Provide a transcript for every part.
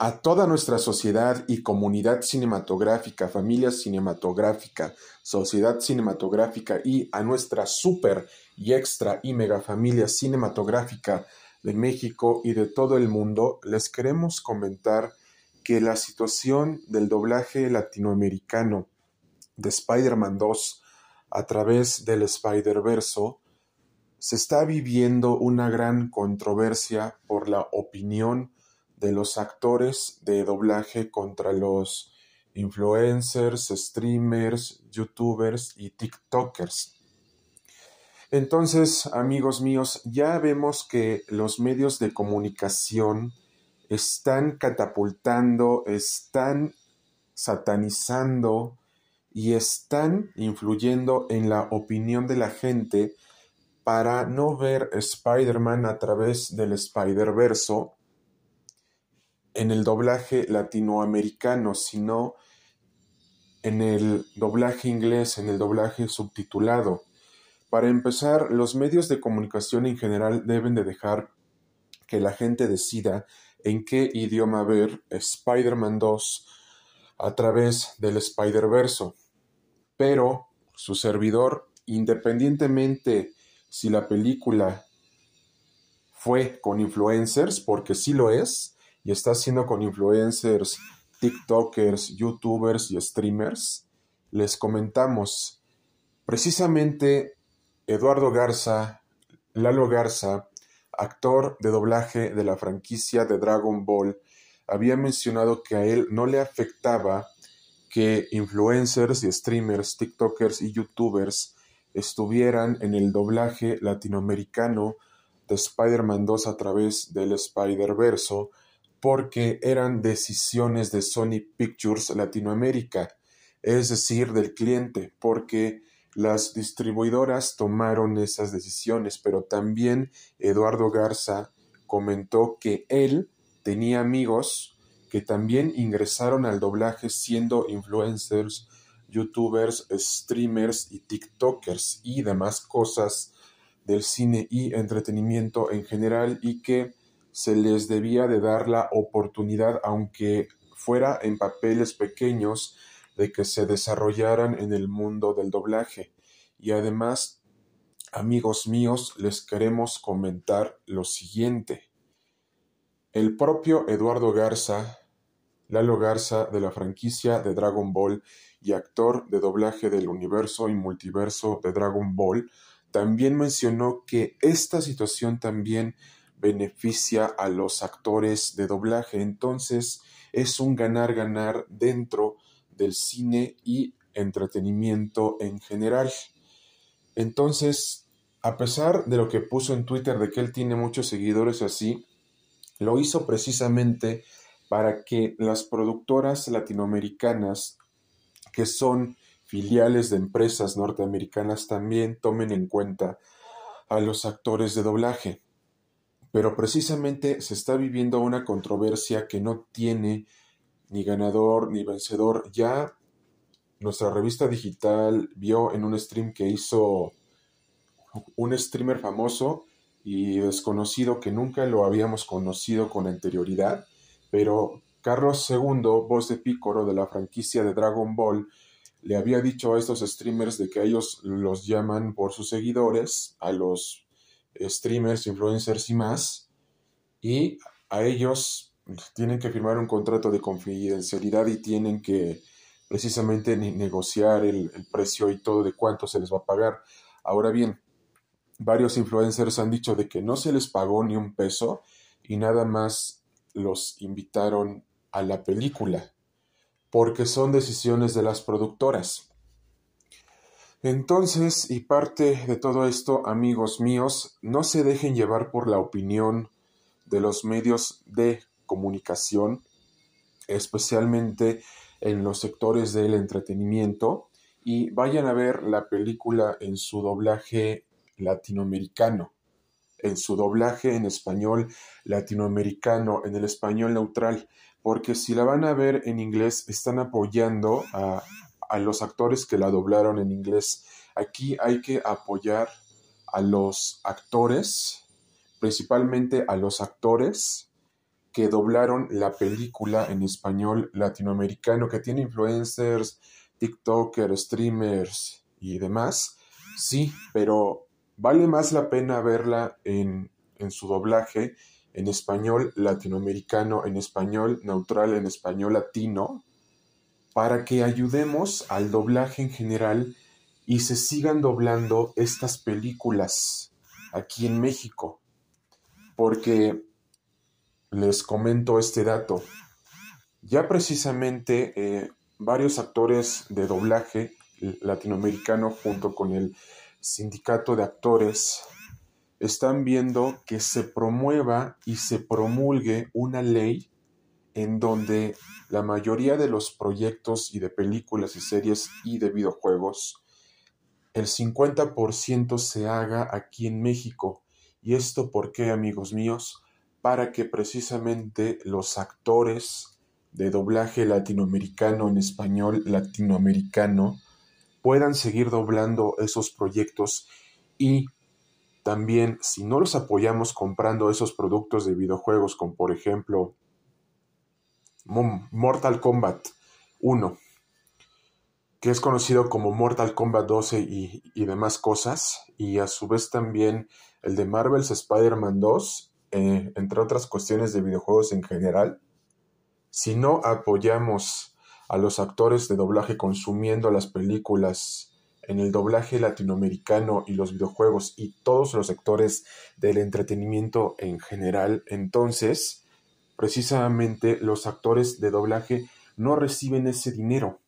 a toda nuestra sociedad y comunidad cinematográfica, familia cinematográfica, sociedad cinematográfica y a nuestra super y extra y mega familia cinematográfica de México y de todo el mundo, les queremos comentar que la situación del doblaje latinoamericano de Spider-Man 2 a través del Spider-Verso se está viviendo una gran controversia por la opinión de los actores de doblaje contra los influencers, streamers, youtubers y tiktokers. Entonces, amigos míos, ya vemos que los medios de comunicación están catapultando, están satanizando y están influyendo en la opinión de la gente para no ver Spider-Man a través del Spider-Verso en el doblaje latinoamericano, sino en el doblaje inglés, en el doblaje subtitulado. Para empezar, los medios de comunicación en general deben de dejar que la gente decida en qué idioma ver Spider-Man 2 a través del Spider-Verso. Pero su servidor, independientemente si la película fue con influencers, porque sí lo es, y está haciendo con influencers, TikTokers, YouTubers y streamers, les comentamos precisamente Eduardo Garza, Lalo Garza, actor de doblaje de la franquicia de Dragon Ball, había mencionado que a él no le afectaba que influencers y streamers, TikTokers y YouTubers estuvieran en el doblaje latinoamericano de Spider-Man 2 a través del Spider-Verso, porque eran decisiones de Sony Pictures Latinoamérica, es decir, del cliente, porque las distribuidoras tomaron esas decisiones, pero también Eduardo Garza comentó que él tenía amigos que también ingresaron al doblaje siendo influencers, youtubers, streamers y tiktokers y demás cosas del cine y entretenimiento en general y que se les debía de dar la oportunidad, aunque fuera en papeles pequeños, de que se desarrollaran en el mundo del doblaje. Y además, amigos míos, les queremos comentar lo siguiente. El propio Eduardo Garza, Lalo Garza de la franquicia de Dragon Ball y actor de doblaje del universo y multiverso de Dragon Ball, también mencionó que esta situación también beneficia a los actores de doblaje. Entonces es un ganar-ganar dentro del cine y entretenimiento en general. Entonces, a pesar de lo que puso en Twitter de que él tiene muchos seguidores así, lo hizo precisamente para que las productoras latinoamericanas, que son filiales de empresas norteamericanas, también tomen en cuenta a los actores de doblaje. Pero precisamente se está viviendo una controversia que no tiene ni ganador ni vencedor. Ya nuestra revista digital vio en un stream que hizo un streamer famoso y desconocido que nunca lo habíamos conocido con anterioridad, pero Carlos II, voz de Pícoro de la franquicia de Dragon Ball, le había dicho a estos streamers de que ellos los llaman por sus seguidores, a los streamers, influencers y más, y a ellos tienen que firmar un contrato de confidencialidad y tienen que precisamente negociar el, precio y todo de cuánto se les va a pagar. Ahora bien, varios influencers han dicho de que no se les pagó ni un peso y nada más los invitaron a la película, porque son decisiones de las productoras. Entonces, y parte de todo esto, amigos míos, no se dejen llevar por la opinión de los medios de comunicación, especialmente en los sectores del entretenimiento, y vayan a ver la película en su doblaje latinoamericano, en su doblaje en español latinoamericano, en el español neutral, porque si la van a ver en inglés, están apoyando a a los actores que la doblaron en inglés. Aquí hay que apoyar a los actores, principalmente a los actores que doblaron la película en español latinoamericano, que tiene influencers, TikTokers, streamers y demás. Sí, pero vale más la pena verla en, en su doblaje en español latinoamericano, en español neutral, en español latino, para que ayudemos al doblaje en general y se sigan doblando estas películas aquí en México. Porque les comento este dato. Ya precisamente eh, varios actores de doblaje latinoamericano junto con el sindicato de actores están viendo que se promueva y se promulgue una ley en donde la mayoría de los proyectos y de películas y series y de videojuegos, el 50% se haga aquí en México. ¿Y esto por qué, amigos míos? Para que precisamente los actores de doblaje latinoamericano en español latinoamericano puedan seguir doblando esos proyectos y también si no los apoyamos comprando esos productos de videojuegos como por ejemplo Mortal Kombat 1, que es conocido como Mortal Kombat 12 y, demás cosas, y a su vez también el de Marvel's Spider-Man 2, eh, entre otras cuestiones de videojuegos en general. Si no apoyamos a los actores de doblaje consumiendo las películas en el doblaje latinoamericano y los videojuegos y todos los sectores del entretenimiento en general, entonces precisamente los actores de doblaje no reciben ese dinero.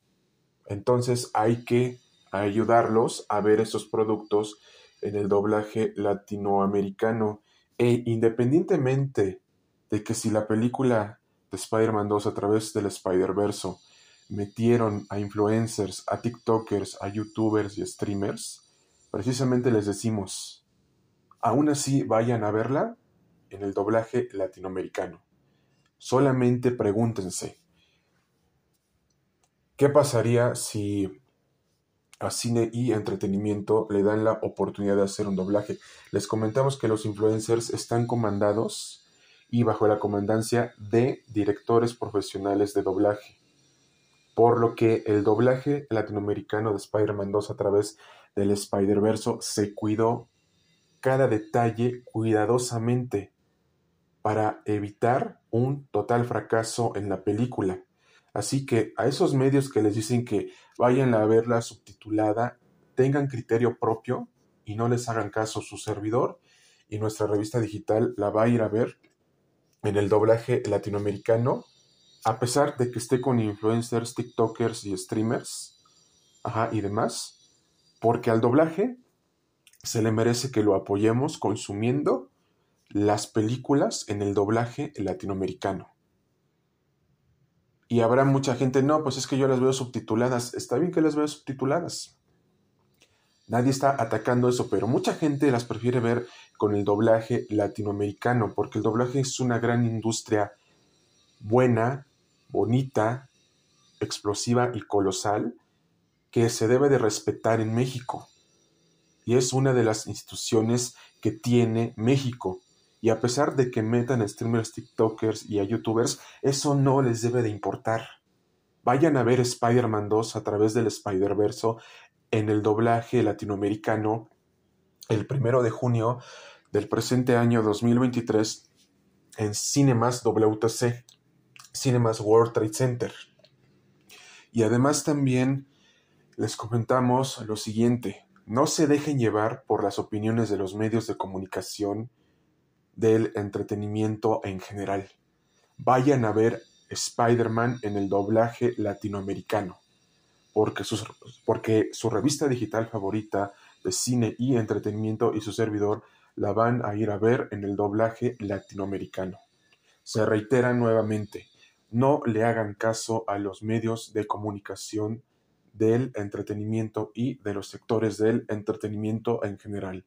Entonces hay que ayudarlos a ver esos productos en el doblaje latinoamericano. E independientemente de que si la película de Spider-Man 2 a través del Spider-Verse metieron a influencers, a TikTokers, a YouTubers y streamers, precisamente les decimos, aún así vayan a verla en el doblaje latinoamericano. Solamente pregúntense, ¿qué pasaría si a cine y entretenimiento le dan la oportunidad de hacer un doblaje? Les comentamos que los influencers están comandados y bajo la comandancia de directores profesionales de doblaje. Por lo que el doblaje latinoamericano de Spider-Man 2 a través del Spider-Verse se cuidó cada detalle cuidadosamente para evitar un total fracaso en la película. Así que a esos medios que les dicen que vayan a verla subtitulada, tengan criterio propio y no les hagan caso su servidor y nuestra revista digital la va a ir a ver en el doblaje latinoamericano, a pesar de que esté con influencers, TikTokers y streamers, ajá, y demás, porque al doblaje se le merece que lo apoyemos consumiendo las películas en el doblaje latinoamericano. Y habrá mucha gente, no, pues es que yo las veo subtituladas. Está bien que las veo subtituladas. Nadie está atacando eso, pero mucha gente las prefiere ver con el doblaje latinoamericano, porque el doblaje es una gran industria buena, bonita, explosiva y colosal que se debe de respetar en México. Y es una de las instituciones que tiene México. Y a pesar de que metan a streamers, TikTokers y a YouTubers, eso no les debe de importar. Vayan a ver Spider-Man 2 a través del Spider-Verse en el doblaje latinoamericano el primero de junio del presente año 2023 en Cinemas WTC, Cinemas World Trade Center. Y además también les comentamos lo siguiente, no se dejen llevar por las opiniones de los medios de comunicación del entretenimiento en general. Vayan a ver Spider-Man en el doblaje latinoamericano, porque, porque su revista digital favorita de cine y entretenimiento y su servidor la van a ir a ver en el doblaje latinoamericano. Se reitera nuevamente, no le hagan caso a los medios de comunicación del entretenimiento y de los sectores del entretenimiento en general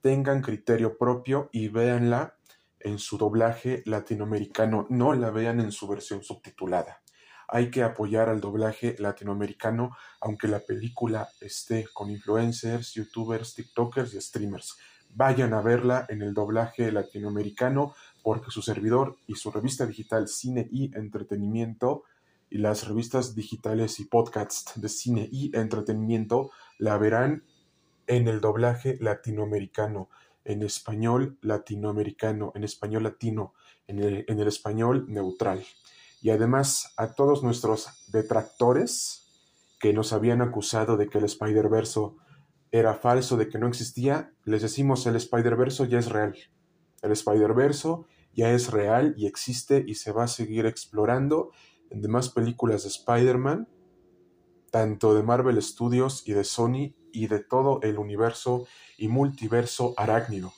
tengan criterio propio y véanla en su doblaje latinoamericano, no la vean en su versión subtitulada. Hay que apoyar al doblaje latinoamericano, aunque la película esté con influencers, youtubers, tiktokers y streamers. Vayan a verla en el doblaje latinoamericano porque su servidor y su revista digital Cine y Entretenimiento y las revistas digitales y podcasts de cine y entretenimiento la verán en el doblaje latinoamericano, en español latinoamericano, en español latino, en el, español neutral. Y además a todos nuestros detractores que nos habían acusado de que el Spider-Verse era falso, de que no existía, les decimos el Spider-Verse ya es real. El Spider-Verse ya es real y existe y se va a seguir explorando en demás películas de Spider-Man, tanto de Marvel Studios y de Sony y de todo el universo y multiverso arácnido.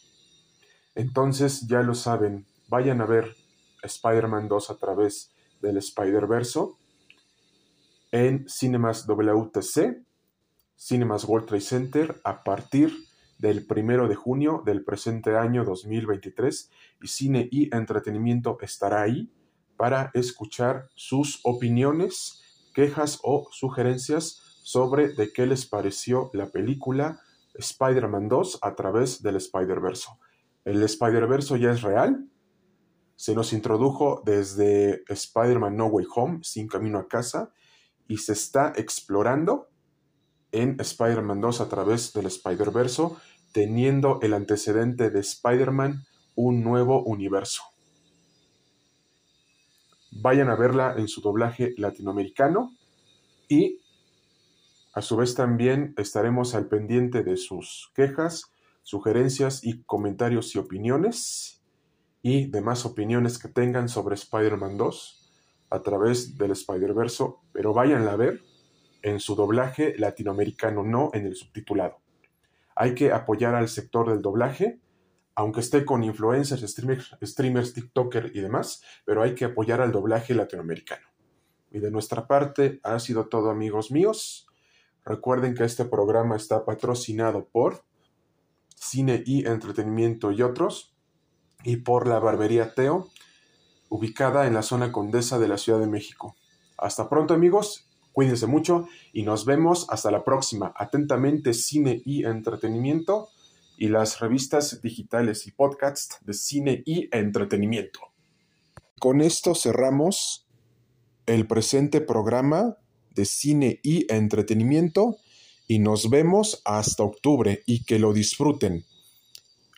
Entonces ya lo saben, vayan a ver Spider-Man 2 a través del Spider-Verso en Cinemas WTC, Cinemas World Trade Center a partir del primero de junio del presente año 2023 y Cine y Entretenimiento estará ahí para escuchar sus opiniones, quejas o sugerencias sobre de qué les pareció la película Spider-Man 2 a través del Spider-Verse. El Spider-Verse ya es real. Se nos introdujo desde Spider-Man No Way Home, sin camino a casa, y se está explorando en Spider-Man 2 a través del Spider-Verse, teniendo el antecedente de Spider-Man un nuevo universo. Vayan a verla en su doblaje latinoamericano y a su vez también estaremos al pendiente de sus quejas, sugerencias y comentarios y opiniones y demás opiniones que tengan sobre Spider-Man 2 a través del Spider-Verse, pero váyanla a ver en su doblaje latinoamericano, no en el subtitulado. Hay que apoyar al sector del doblaje, aunque esté con influencers, streamers, streamers, TikToker y demás, pero hay que apoyar al doblaje latinoamericano. Y de nuestra parte ha sido todo amigos míos. Recuerden que este programa está patrocinado por Cine y Entretenimiento y otros, y por la Barbería Teo, ubicada en la zona condesa de la Ciudad de México. Hasta pronto amigos, cuídense mucho y nos vemos hasta la próxima. Atentamente Cine y Entretenimiento y las revistas digitales y podcasts de cine y entretenimiento. Con esto cerramos el presente programa de cine y entretenimiento y nos vemos hasta octubre y que lo disfruten.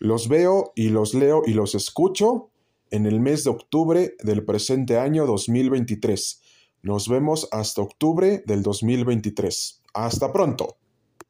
Los veo y los leo y los escucho en el mes de octubre del presente año 2023. Nos vemos hasta octubre del 2023. Hasta pronto.